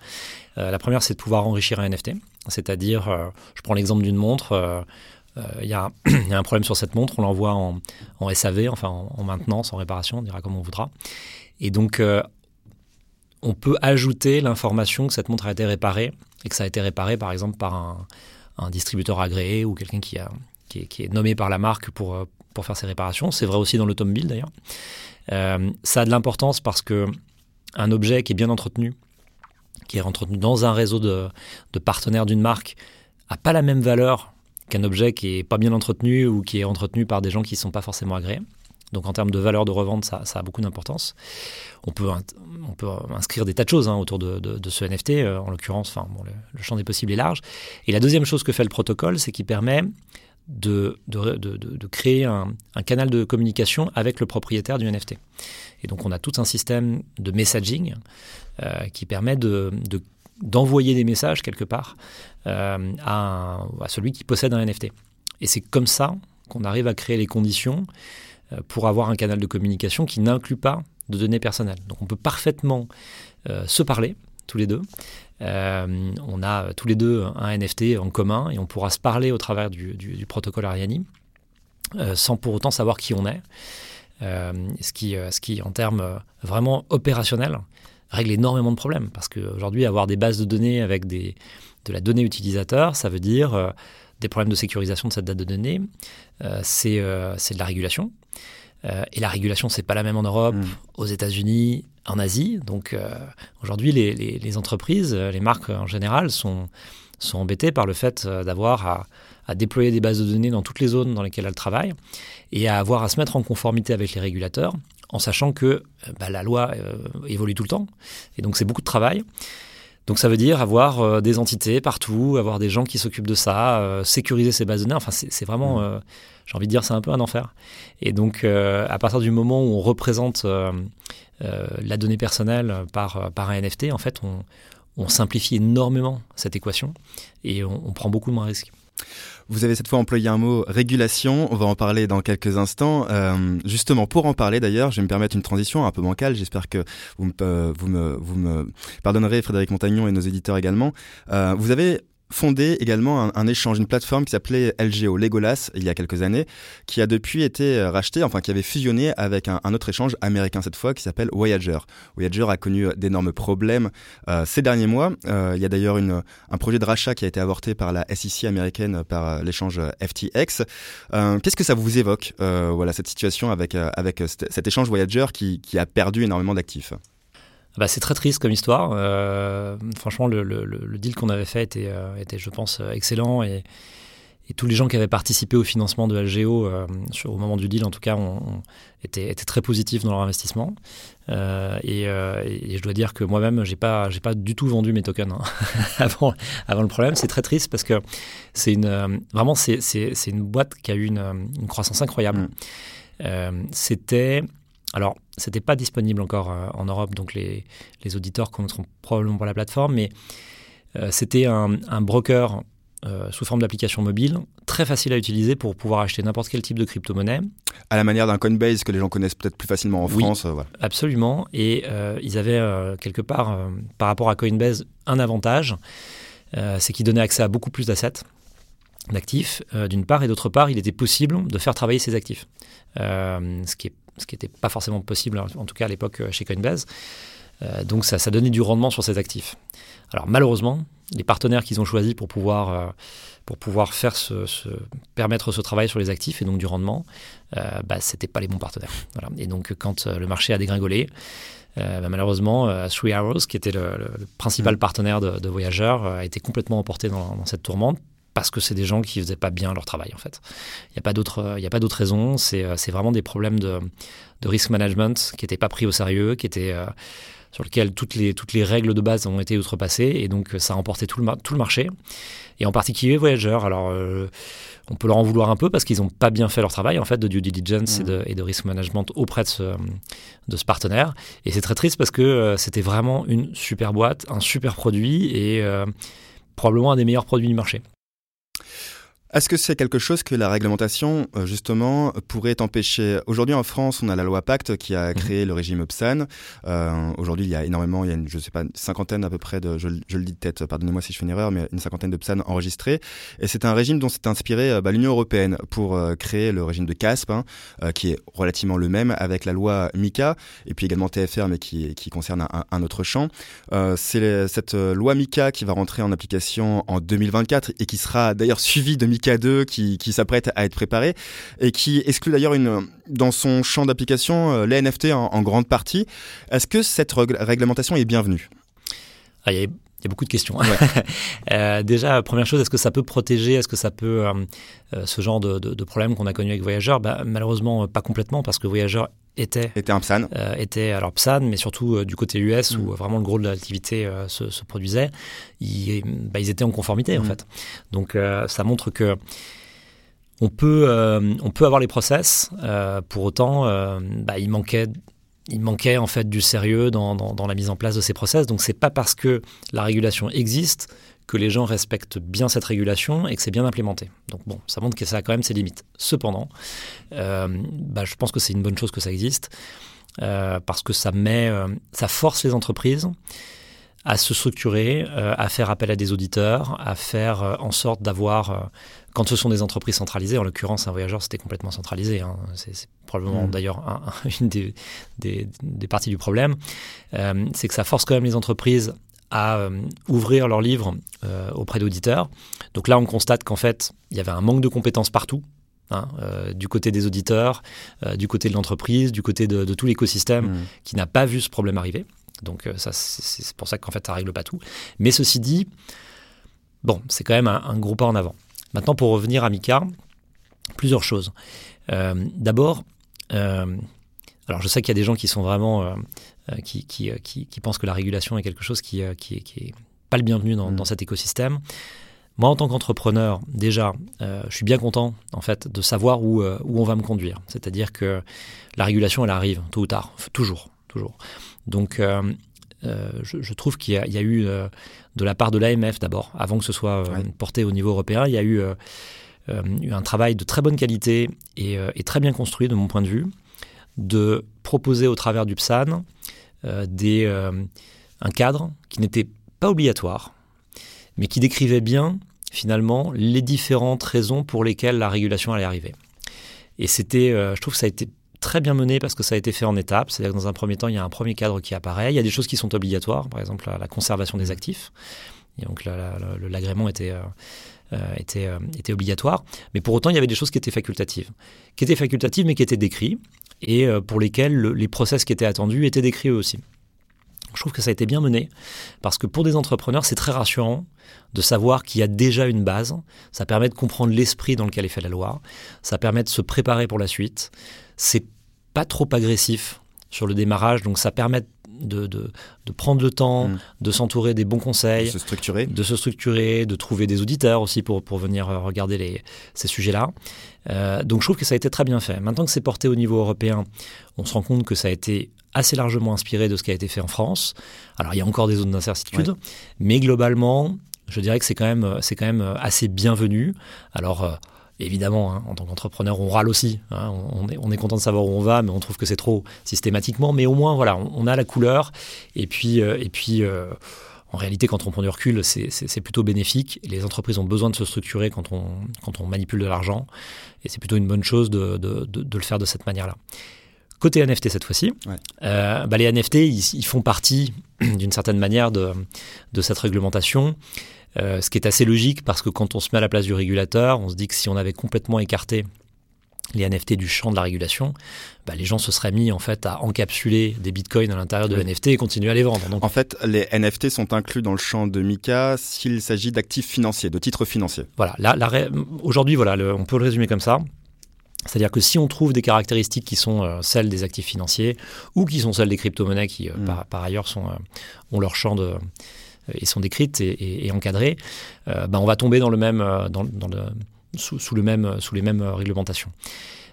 la première, c'est de pouvoir enrichir un NFT. C'est-à-dire, je prends l'exemple d'une montre. Il y, a, un problème sur cette montre, on l'envoie en, SAV, enfin en, maintenance, en réparation, on dira comme on voudra. Et donc, on peut ajouter l'information que cette montre a été réparée et que ça a été réparé par exemple par un, distributeur agréé ou quelqu'un qui est nommé par la marque pour, pour faire ces réparations. C'est vrai aussi dans l'automobile d'ailleurs. Euh, ça a de l'importance parce que un objet qui est bien entretenu, qui est entretenu dans un réseau de, partenaires d'une marque, a pas la même valeur qu'un objet qui est pas bien entretenu ou qui est entretenu par des gens qui ne sont pas forcément agréés. Donc en termes de valeur de revente, ça, a beaucoup d'importance. On peut, inscrire des tas de choses hein, autour de, ce NFT, euh, en l'occurrence, le, champ des possibles est large. Et la deuxième chose que fait le protocole, c'est qu'il permet de, de, créer un, canal de communication avec le propriétaire du NFT. Et donc on a tout un système de messaging euh, qui permet d'envoyer des messages quelque part euh, à, celui qui possède un NFT. Et c'est comme ça qu'on arrive à créer les conditions euh, pour avoir un canal de communication qui n'inclut pas de données personnelles. Donc on peut parfaitement se parler tous les deux, euh, on a tous les deux un NFT en commun et on pourra se parler au travers du, protocole Ariani euh, sans pour autant savoir qui on est. Euh, ce, qui, ce qui, en termes vraiment opérationnels, règle énormément de problèmes. Parce qu'aujourd'hui, avoir des bases de données avec des, de la donnée utilisateur, ça veut dire des problèmes de sécurisation de cette date de données, c'est de la régulation. et la régulation, c'est pas la même en Europe, mmh. aux États-Unis, en Asie. Donc euh, aujourd'hui, les, entreprises, euh, les marques en général, sont, sont embêtées par le fait euh, d'avoir à, déployer des bases de données dans toutes les zones dans lesquelles elles travaillent et à avoir à se mettre en conformité avec les régulateurs en sachant que bah, la loi évolue tout le temps. Et donc c'est beaucoup de travail. Donc ça veut dire avoir des entités partout, avoir des gens qui s'occupent de ça, sécuriser ces bases de données. Enfin, c'est vraiment, mmh. j'ai envie de dire, c'est un peu un enfer. Et donc à partir du moment où on représente la donnée personnelle par, par un NFT, en fait, on, simplifie énormément cette équation et on, prend beaucoup moins de risques. Vous avez cette fois employé un mot régulation. On va en parler dans quelques instants. Euh, justement, pour en parler d'ailleurs, je vais me permettre une transition un peu bancale. J'espère que vous me, euh, pardonnerez, Frédéric Montagnon et nos éditeurs également. Euh, vous avez fondé également un, échange, une plateforme qui s'appelait LGO, Legolas, il y a quelques années, qui a depuis été euh, racheté, enfin qui avait fusionné avec un, autre échange américain cette fois, qui s'appelle Voyager. Voyager a connu d'énormes problèmes euh, ces derniers mois. Euh, il y a d'ailleurs un projet de rachat qui a été avorté par la SEC américaine, par l'échange FTX. Qu'est-ce que ça vous évoque, voilà, cette situation avec, avec cet échange Voyager qui, qui a perdu énormément d'actifs? Bah, c'est très triste comme histoire. Euh, franchement, le, deal qu'on avait fait était, euh, était, je pense, euh, excellent et, tous les gens qui avaient participé au financement de LGO, au moment du deal en tout cas, étaient, très positifs dans leur investissement. Et, je dois dire que moi-même, pas, j'ai pas du tout vendu mes tokens hein, avant, avant le problème. C'est très triste parce que c'est une, vraiment, c'est, une boîte qui a eu une, croissance incroyable. Mm. c'était alors, c'était pas disponible encore euh, en Europe, donc les, auditeurs connaîtront probablement pas la plateforme, mais euh, c'était un, broker euh, sous forme d'application mobile, très facile à utiliser pour pouvoir acheter n'importe quel type de crypto-monnaie. À la manière d'un Coinbase que les gens connaissent peut-être plus facilement en France. Absolument. Et ils avaient quelque part, par rapport à Coinbase, un avantage, c'est qu'ils donnaient accès à beaucoup plus d'assets d'actifs d'une part et d'autre part il était possible de faire travailler ces actifs ce qui est ce qui n'était pas forcément possible, en tout cas à l'époque euh, chez Coinbase. Euh, donc ça, ça donnait du rendement sur ces actifs. Alors malheureusement, les partenaires qu'ils ont choisis pour pouvoir, euh, pour pouvoir faire ce, permettre ce travail sur les actifs et donc du rendement, bah, ce n'étaient pas les bons partenaires. Et donc quand le marché a dégringolé, bah, malheureusement, Three Arrows, qui était le, principal mm. partenaire de, de Voyageurs, a été complètement emporté dans, dans cette tourmente parce que c'est des gens qui faisaient pas bien leur travail en fait. Il n'y a pas d'autre, il a pas d'autre raison. C'est, euh, c'est vraiment des problèmes de, de risk management qui n'étaient pas pris au sérieux, qui étaient euh, sur lesquels toutes les, toutes les règles de base ont été outrepassées et donc ça a emporté tout le, tout le marché. Et en particulier Voyageurs. Alors euh, on peut leur en vouloir un peu parce qu'ils n'ont pas bien fait leur travail en fait de due diligence et, de, et, de, risk management auprès de ce, de ce partenaire. Et c'est très triste parce que c'était vraiment une super boîte, un super produit et probablement un des meilleurs produits du marché. Est-ce que c'est quelque chose que la réglementation, euh, justement, pourrait empêcher Aujourd'hui, en France, on a la loi Pacte qui a mhm. créé le régime PSAN. Euh, Aujourd'hui, il y a énormément, il y a une, je sais pas, une cinquantaine à peu près de, je, le dis de tête, pardonnez-moi si je fais une erreur, mais une cinquantaine de PSAN enregistrés. Et c'est un régime dont s'est inspiré euh, bah, l'Union européenne pour créer le régime de CASP, hein, qui est relativement le même avec la loi MICA, et puis également TFR, mais qui, qui concerne un, un autre champ. c'est cette loi MICA qui va rentrer en application en 2024 et qui sera d'ailleurs suivie de MICA2 qui, qui s'apprête à être préparé et qui exclut d'ailleurs une dans son champ d'application euh, les NFT en, grande partie. Est-ce que cette réglementation est bienvenue? Ah, beaucoup de questions. euh, déjà, première chose, est-ce que ça peut protéger Est-ce que ça peut euh, euh, ce genre de, de, de problème qu'on a connu avec Voyageur bah, Malheureusement, pas complètement, parce que Voyageur était, était un PSAN. Euh, était alors PSAN, mais surtout du côté US où mm. vraiment le gros de l'activité se, se, produisait. Ils, bah, ils, étaient en conformité en mm. fait. Donc ça montre que on peut, on peut avoir les process. pour autant, bah, il manquait il manquait en fait du sérieux dans, la mise en place de ces process. Donc c'est pas parce que la régulation existe que les gens respectent bien cette régulation et que c'est bien implémenté. Donc bon, ça montre que ça a quand même ses limites. Cependant, euh, bah, je pense que c'est une bonne chose que ça existe euh, parce que ça met, euh, ça force les entreprises à se structurer, à faire appel à des auditeurs, à faire en sorte d'avoir, quand ce sont des entreprises centralisées, en l'occurrence un voyageur c'était complètement centralisé, hein, c'est probablement mmh. d'ailleurs une des, des, des, parties du problème, c'est que ça force quand même les entreprises à euh, ouvrir leurs livres euh, auprès d'auditeurs. Donc là, on constate qu'en fait, il y avait un manque de compétences partout. Hein, euh, du côté des auditeurs, du côté de l'entreprise, du côté de, tout l'écosystème mmh. qui n'a pas vu ce problème arriver. Donc ça, c'est pour ça qu'en fait, ça règle pas tout. Mais ceci dit, bon, c'est quand même un, gros pas en avant. Maintenant, pour revenir à Mika, plusieurs choses. D'abord, alors je sais qu'il y a des gens qui sont vraiment euh, qui, qui, euh, qui, qui, pensent que la régulation est quelque chose qui, euh, qui, est pas le bienvenu dans, dans mm. cet écosystème. Moi, en tant qu'entrepreneur, déjà, je suis bien content en fait de savoir où, où on va me conduire. C'est-à-dire que la régulation, elle arrive tôt ou tard, toujours, toujours. Donc, je, trouve qu'il y, a eu de la part de l'AMF d'abord, avant que ce soit porté au niveau européen, il y a eu un travail de très bonne qualité et, et, très bien construit de mon point de vue, de proposer au travers du PSAN des, un cadre qui n'était pas obligatoire, mais qui décrivait bien finalement les différentes raisons pour lesquelles la régulation allait arriver. Et c'était, euh, je trouve que ça a été très bien mené parce que ça a été fait en étapes. C'est-à-dire que dans un premier temps, il y a un premier cadre qui apparaît. Il y a des choses qui sont obligatoires, par exemple la, conservation des actifs. Et donc l'agrément était, euh, euh, était, était obligatoire. Mais pour autant, il y avait des choses qui étaient facultatives. Qui étaient facultatives, mais qui étaient décrites. Et pour lesquelles les process qui étaient attendus étaient décrits eux aussi. Je trouve que ça a été bien mené parce que pour des entrepreneurs, c'est très rassurant de savoir qu'il y a déjà une base. Ça permet de comprendre l'esprit dans lequel est fait la loi. Ça permet de se préparer pour la suite. C'est pas trop agressif sur le démarrage, donc ça permet de, de, prendre le temps, mm. de s'entourer des bons conseils, de se structurer, de se structurer, de trouver des auditeurs aussi pour, pour venir euh, regarder les, ces sujets-là. Euh, donc je trouve que ça a été très bien fait. Maintenant que c'est porté au niveau européen, on se rend compte que ça a été assez largement inspiré de ce qui a été fait en France. Alors il y a encore des zones d'incertitude, mais globalement, je dirais que c'est quand même, c'est quand même assez bienvenu. Alors euh, évidemment, hein, en tant qu'entrepreneur, on râle aussi. Hein. on, est, on, est, content de savoir où on va, mais on trouve que c'est trop systématiquement. Mais au moins, voilà, on, a la couleur. Et puis, euh, et puis euh, en réalité, quand on prend du recul, c'est plutôt bénéfique. Les entreprises ont besoin de se structurer quand on, quand on manipule de l'argent. Et c'est plutôt une bonne chose de, de, de le faire de cette manière-là. Côté NFT cette fois-ci, euh, bah, les NFT, ils, font partie d'une certaine manière de, de cette réglementation. Euh, ce qui est assez logique parce que quand on se met à la place du régulateur, on se dit que si on avait complètement écarté les NFT du champ de la régulation, bah, les gens se seraient mis en fait à encapsuler des bitcoins à l'intérieur de NFT et continuer à les vendre. Donc... En fait, les NFT sont inclus dans le champ de MICA s'il s'agit d'actifs financiers, de titres financiers. Voilà, aujourd'hui, voilà, on peut le résumer comme ça. C'est-à-dire que si on trouve des caractéristiques qui sont euh, celles des actifs financiers ou qui sont celles des crypto-monnaies qui, euh, mm. par, ailleurs, sont, euh, ont leur champ de, et sont décrites et, encadrées, ben on va tomber dans le même, dans, le, sous, le même, sous les mêmes réglementations.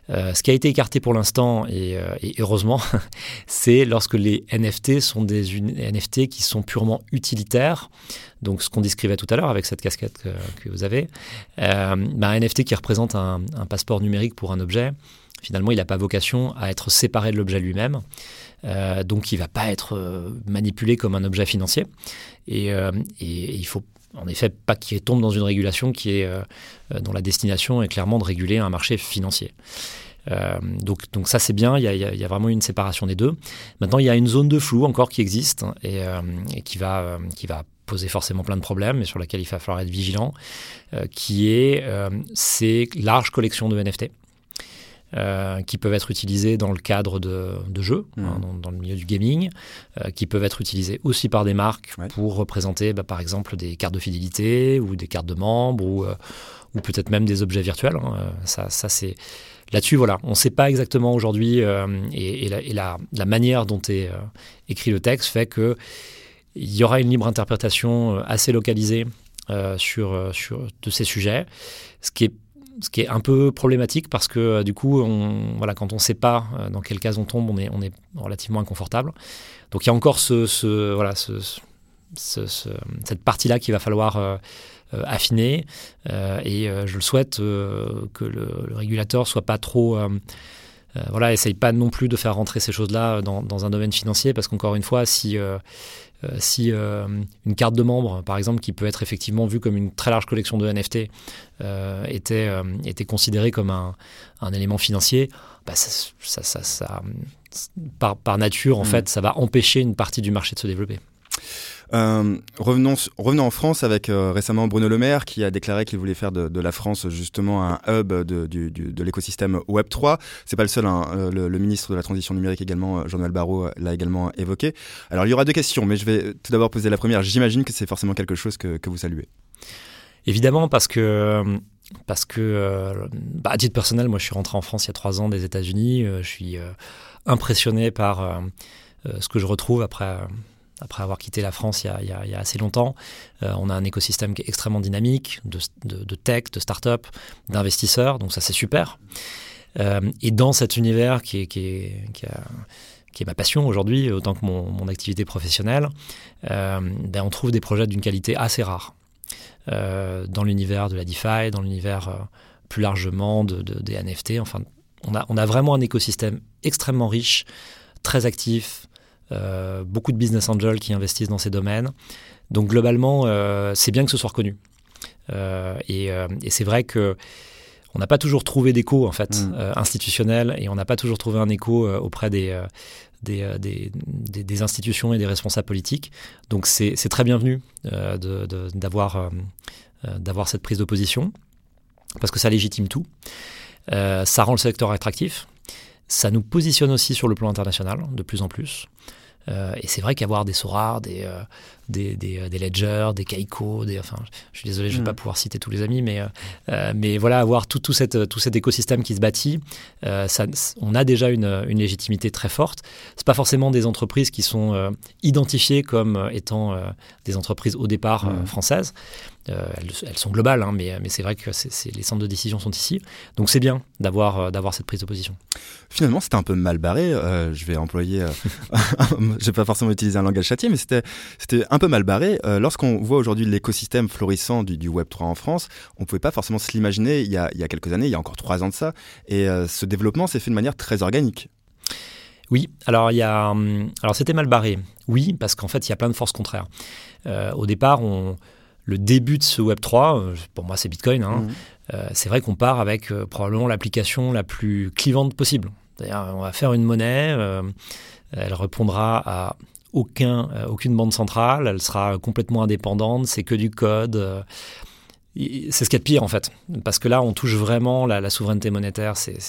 Ce qui a été écarté pour l'instant, et, heureusement, c'est lorsque les NFT sont des NFT qui sont purement utilitaires, donc ce qu'on décrivait tout à l'heure avec cette casquette que, vous avez, euh, bah, un NFT qui représente un, passeport numérique pour un objet, finalement il n'a pas vocation à être séparé de l'objet lui-même. Euh, donc il ne va pas être euh, manipulé comme un objet financier. Et, et il faut en effet pas qu'il tombe dans une régulation qui est, dont la destination est clairement de réguler un marché financier. donc, donc ça c'est bien, il y, a, vraiment une séparation des deux. Maintenant il y a une zone de flou encore qui existe et, qui, va, qui va poser forcément plein de problèmes et sur laquelle il va falloir être vigilant, euh, qui est euh, ces larges collections de NFT. Euh, qui peuvent être utilisées dans le cadre de, jeux, hein, mmh. dans, le milieu du gaming, qui peuvent être utilisées aussi par des marques pour représenter, bah, par exemple, des cartes de fidélité ou des cartes de membres ou, ou peut-être même des objets virtuels. Hein. Ça, ça c'est là-dessus, voilà, on ne sait pas exactement aujourd'hui et, et, la, la, manière dont est écrit le texte fait que il y aura une libre interprétation euh, assez localisée euh, sur, euh, sur de ces sujets, ce qui est ce qui est un peu problématique parce que du coup, on, voilà, quand on ne sait pas dans quelle case on tombe, on est, on est relativement inconfortable. Donc il y a encore ce, voilà, ce, cette partie-là qu'il va falloir affiner et je le souhaite que le, le, régulateur soit pas trop voilà, essaye pas non plus de faire rentrer ces choses-là dans, un domaine financier parce qu'encore une fois, si euh, si euh, une carte de membre, par exemple, qui peut être effectivement vue comme une très large collection de NFT, euh, était, était considérée comme un, un élément financier, bah, ça, ça, ça, par, par, nature, en mm. fait, ça va empêcher une partie du marché de se développer. Euh, revenons, revenons en France avec euh, récemment Bruno Le Maire qui a déclaré qu'il voulait faire de, la France justement un hub de, du, de l'écosystème Web 3. C'est pas le seul. Hein, euh, le, le, ministre de la Transition numérique également, Jean-Noël Barrot, l'a également évoqué. Alors il y aura deux questions, mais je vais tout d'abord poser la première. J'imagine que c'est forcément quelque chose que, que vous saluez. Évidemment, parce que parce que bah, à titre personnel, moi je suis rentré en France il y a trois ans des États-Unis. je suis impressionné par ce que je retrouve après après avoir quitté la France il y a, assez longtemps. Euh, on a un écosystème qui est extrêmement dynamique, de, tech, de start-up, d'investisseurs, donc ça c'est super. Euh, et dans cet univers qui est, ma passion aujourd'hui, autant que mon, activité professionnelle, ben, on trouve des projets d'une qualité assez rare. dans l'univers de la DeFi, dans l'univers plus largement de, des NFT. Enfin, on a vraiment un écosystème extrêmement riche, très actif, euh, beaucoup de business angels qui investissent dans ces domaines. Donc globalement, euh, c'est bien que ce soit reconnu. Euh, et, c'est vrai que on n'a pas toujours trouvé d'écho en fait mm. institutionnel et on n'a pas toujours trouvé un écho auprès des des, des, des, institutions et des responsables politiques. Donc c'est très bienvenu d'avoir d'avoir cette prise d'opposition parce que ça légitime tout. ça rend le secteur attractif. Ça nous positionne aussi sur le plan international de plus en plus. Euh, et c'est vrai qu'avoir des Sora, des, euh, des, des, euh, des, Ledger, des Kaiko, des, enfin, je suis désolé, je ne vais mm. pas pouvoir citer tous les amis, mais, mais voilà, avoir tout, tout, cette, tout cet écosystème qui se bâtit, ça, on a déjà une, une légitimité très forte. Ce pas forcément des entreprises qui sont identifiées comme étant des entreprises au départ mm. françaises. Euh, elles, sont globales, hein, mais, mais c'est vrai que les centres de décision sont ici. Donc c'est bien d'avoir euh, d'avoir cette prise de position. Finalement, c'était un peu mal barré. Euh, je vais employer, je vais pas forcément utiliser un langage châtié, mais c'était c'était un peu mal barré. Lorsqu'on voit aujourd'hui l'écosystème florissant du, du, Web 3 en France, on pouvait pas forcément se l'imaginer il, y a, il y a quelques années, il y a encore trois ans de ça. Et ce développement s'est fait de manière très organique. Oui, alors il y a, hum, alors c'était mal barré. Oui, parce qu'en fait il y a plein de forces contraires. au départ, on le début de ce Web3, euh, pour moi c'est Bitcoin, hein. mmh. euh, c'est vrai qu'on part avec euh, probablement l'application la plus clivante possible. on va faire une monnaie, elle répondra à aucun, aucune bande centrale, elle sera complètement indépendante, c'est que du code. c'est ce qu'il y a de pire en fait, parce que là on touche vraiment la, souveraineté monétaire, c'est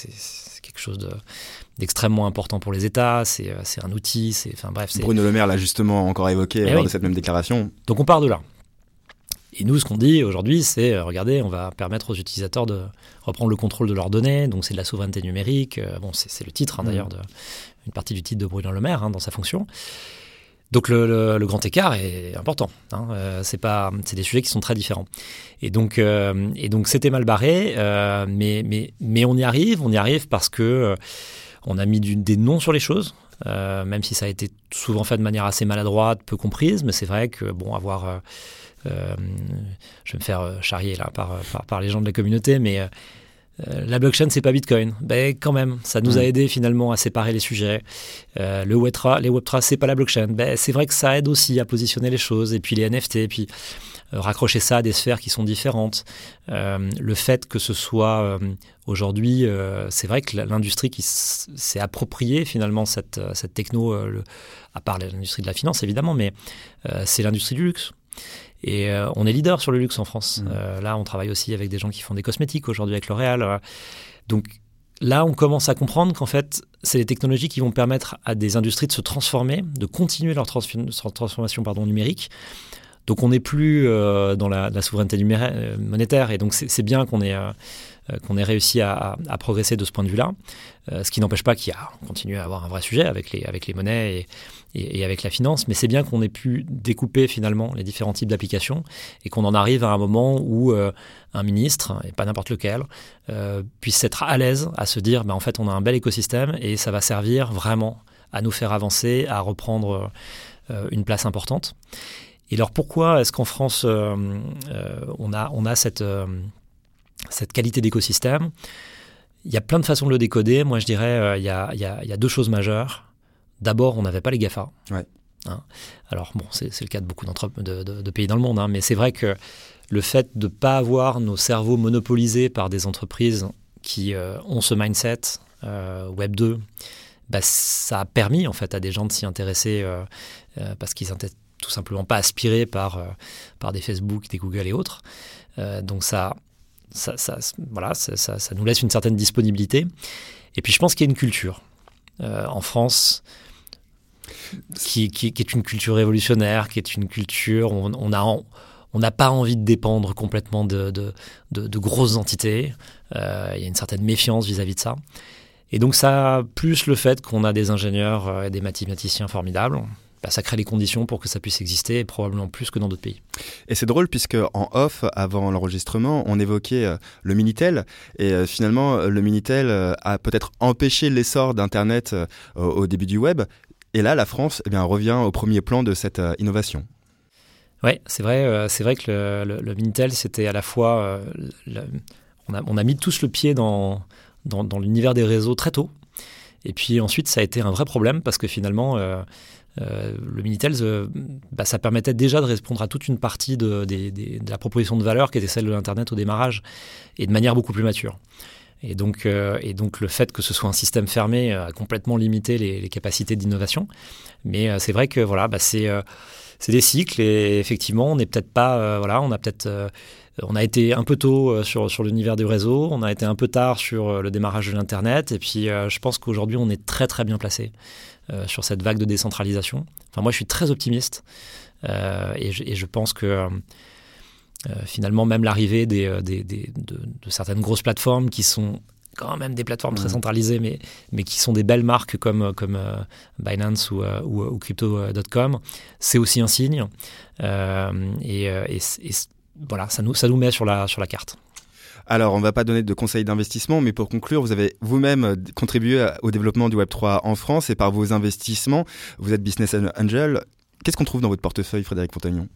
quelque chose d'extrêmement important pour les États, c'est un outil, c'est enfin bref. Bruno Le Maire l'a justement encore évoqué eh lors de cette même déclaration. Donc on part de là. Et nous, ce qu'on dit aujourd'hui, c'est, euh, regardez, on va permettre aux utilisateurs de reprendre le contrôle de leurs données, donc c'est de la souveraineté numérique, euh, bon, c'est le titre hein, mmh. d'ailleurs, une partie du titre de Bruno Le Maire hein, dans sa fonction. Donc le, grand écart est important. Hein, euh, c'est pas, c'est des sujets qui sont très différents. Et donc, et donc c'était mal barré, mais, mais, mais on y arrive, on y arrive parce que on a mis des noms sur les choses. même si ça a été souvent fait de manière assez maladroite, peu comprise, mais c'est vrai que bon, avoir euh, je vais me faire euh, charrier là par, par, les gens de la communauté, mais euh, la blockchain, c'est pas Bitcoin. Ben, quand même, ça nous a aidé finalement à séparer les sujets. le Web3, les Web3, c'est pas la blockchain. Ben, c'est vrai que ça aide aussi à positionner les choses. Et puis les NFT, et puis raccrocher ça à des sphères qui sont différentes. le fait que ce soit aujourd'hui, c'est vrai que l'industrie qui s'est appropriée finalement cette, cette techno, à part l'industrie de la finance évidemment, mais c'est l'industrie du luxe. Et euh, on est leader sur le luxe en France. Mmh. Euh, là, on travaille aussi avec des gens qui font des cosmétiques aujourd'hui avec L'Oréal. Euh. Donc là, on commence à comprendre qu'en fait, c'est les technologies qui vont permettre à des industries de se transformer, de continuer leur, transformation pardon, numérique. Donc on n'est plus dans la, la, souveraineté monétaire et donc c'est bien qu'on ait euh, qu'on ait réussi à, progresser de ce point de vue-là. Euh, ce qui n'empêche pas qu'il y a, on continue à avoir un vrai sujet avec les, avec les monnaies et, et, avec la finance, mais c'est bien qu'on ait pu découper finalement les différents types d'applications et qu'on en arrive à un moment où euh, un ministre, et pas n'importe lequel, puisse être à l'aise à se dire, ben, en fait, on a un bel écosystème et ça va servir vraiment à nous faire avancer, à reprendre une place importante. Et alors pourquoi est-ce qu'en France, on, a, cette qualité d'écosystème? Il y a plein de façons de le décoder. Moi, je dirais, euh, il, y a, deux choses majeures. D'abord, on n'avait pas les GAFA. Hein. Alors, bon, c'est le cas de beaucoup de, de, pays dans le monde, hein. mais c'est vrai que le fait de ne pas avoir nos cerveaux monopolisés par des entreprises qui euh, ont ce mindset euh, Web 2, bah, ça a permis en fait à des gens de s'y intéresser parce qu'ils n'étaient tout simplement pas aspirés par, par des Facebook, des Google et autres. donc ça, ça, voilà, ça, nous laisse une certaine disponibilité. Et puis je pense qu'il y a une culture euh, en France qui, est une culture révolutionnaire, qui est une culture, on, on n'a pas envie de dépendre complètement de, grosses entités. Euh, il y a une certaine méfiance vis-à-vis de ça. Et donc ça, plus le fait qu'on a des ingénieurs euh, et des mathématiciens formidables, bah, ça crée les conditions pour que ça puisse exister, probablement plus que dans d'autres pays. Et c'est drôle puisque en off, avant l'enregistrement, on évoquait le Minitel et finalement le Minitel a peut-être empêché l'essor d'Internet au début du web. Et là, la France eh revient au premier plan de cette innovation. Oui, c'est vrai, c'est vrai que le, Minitel, c'était à la fois... on, a, on, a, mis tous le pied dans, l'univers des réseaux très tôt. Et puis ensuite, ça a été un vrai problème parce que finalement, euh, euh, le Minitel, euh, bah, ça permettait déjà de répondre à toute une partie de, la proposition de valeur qui était celle de l'Internet au démarrage et de manière beaucoup plus mature. Et donc, et donc le fait que ce soit un système fermé a complètement limité les, capacités d'innovation. Mais c'est vrai que voilà, bah, c'est des cycles et effectivement, on n'est peut-être pas, voilà, on a peut-être on a été un peu tôt euh, sur, sur l'univers du réseau, on a été un peu tard sur euh, le démarrage de l'Internet, et puis euh, je pense qu'aujourd'hui on est très très bien placé sur cette vague de décentralisation. Enfin moi je suis très optimiste, et je, pense que finalement même l'arrivée des, de, certaines grosses plateformes qui sont quand même des plateformes très centralisées, mais, mais qui sont des belles marques comme, comme Binance ou, ou, Crypto.com, c'est aussi un signe. et, et, voilà, ça nous, ça nous met sur la, sur la carte. Alors, on ne va pas donner de conseils d'investissement, mais pour conclure, vous avez vous-même euh, contribué au développement du Web3 en France et par vos investissements, vous êtes business angel. Qu'est-ce qu'on trouve dans votre portefeuille, Frédéric Montagnon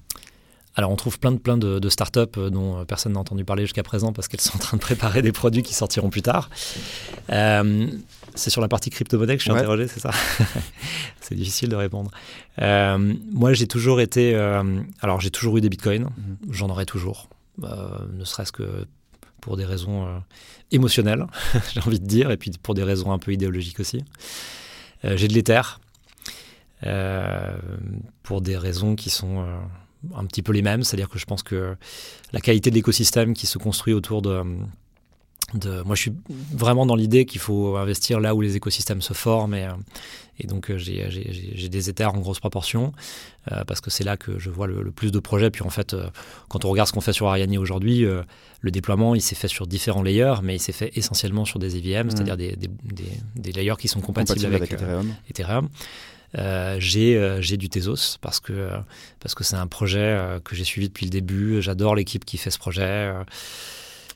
alors on trouve plein de, plein de, startups euh, dont euh, personne n'a entendu parler jusqu'à présent parce qu'elles sont en train de préparer des produits qui sortiront plus tard. c'est sur la partie crypto-monnaie que je suis interrogé, c'est ça? C'est difficile de répondre. moi j'ai toujours été... alors j'ai toujours eu des bitcoins, mhm. j'en aurai toujours. ne serait-ce que pour des raisons émotionnelles, j'ai envie de dire, et puis pour des raisons un peu idéologiques aussi. j'ai de l'Ether, pour des raisons qui sont un petit peu les mêmes, c'est-à-dire que je pense que la qualité de l'écosystème qui se construit autour de, de, moi, je suis vraiment dans l'idée qu'il faut investir là où les écosystèmes se forment et, et donc j'ai des éthers en grosse proportion euh, parce que c'est là que je vois le, plus de projets. Puis en fait, euh, quand on regarde ce qu'on fait sur Ariane aujourd'hui, euh, le déploiement il s'est fait sur différents layers, mais il s'est fait essentiellement sur des EVM, mmh. c'est-à-dire des, des, des, layers qui sont compatibles, avec, Ethereum. Ethereum. Euh, euh, j'ai du Tezos parce que parce que c'est un projet euh, que j'ai suivi depuis le début. J'adore l'équipe qui fait ce projet.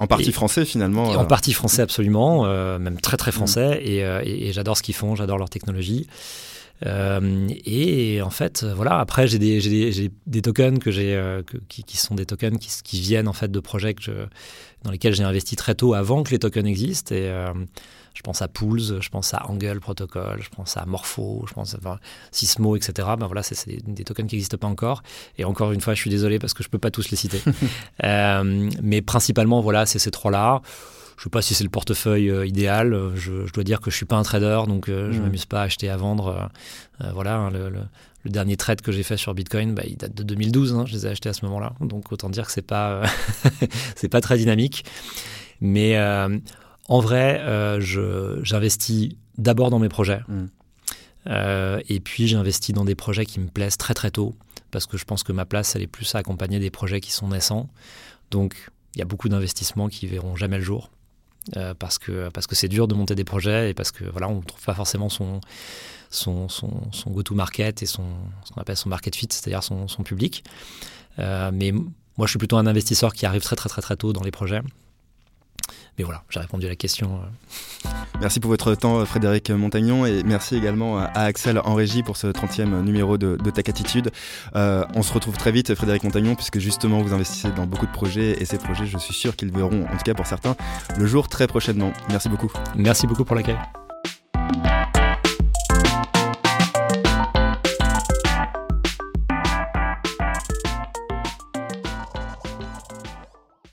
En partie français finalement. En partie français absolument, même très très français. Mm. Et, j'adore ce qu'ils font, j'adore leur technologie. et en fait, voilà. Après, j'ai des, des, des, tokens que j'ai, qui, qui, sont des tokens qui, qui, viennent en fait de projets que dans lesquels j'ai investi très tôt avant que les tokens existent. Et je pense à Pools, je pense à Angle Protocol, je pense à Morpho, je pense à Sismo, etc. Ben voilà, c'est des, tokens qui n'existent pas encore. Et encore une fois, je suis désolé parce que je peux pas tous les citer. Euh, mais principalement, voilà, c'est ces trois-là. Je ne sais pas si c'est le portefeuille euh, idéal. Je, dois dire que je suis pas un trader, donc euh, je ne mm. m'amuse pas à acheter à vendre. voilà, hein, le, dernier trade que j'ai fait sur Bitcoin, bah, il date de 2012. Hein, je les ai achetés à ce moment-là, donc autant dire que c'est pas c'est pas très dynamique. Mais en vrai, euh, j'investis d'abord dans mes projets. Mm. Euh, et puis j'investis dans des projets qui me plaisent très très tôt, parce que je pense que ma place, elle est plus à accompagner des projets qui sont naissants. Donc il y a beaucoup d'investissements qui verront jamais le jour, euh, parce que parce que c'est dur de monter des projets et parce que voilà, on ne trouve pas forcément son son, son, son go-to-market et son, ce qu'on appelle son market fit, c'est-à-dire son, son public. mais moi, je suis plutôt un investisseur qui arrive très très très très tôt dans les projets mais voilà, j'ai répondu à la question. Euh. Merci pour votre temps, Frédéric Montagnon, et merci également à Axel en régie pour ce 30e numéro de, de Tech Attitude. Euh, on se retrouve très vite, Frédéric Montagnon, puisque justement vous investissez dans beaucoup de projets, et ces projets, je suis sûr qu'ils verront, en tout cas pour certains, le jour très prochainement. Merci beaucoup. Merci beaucoup pour l'accueil.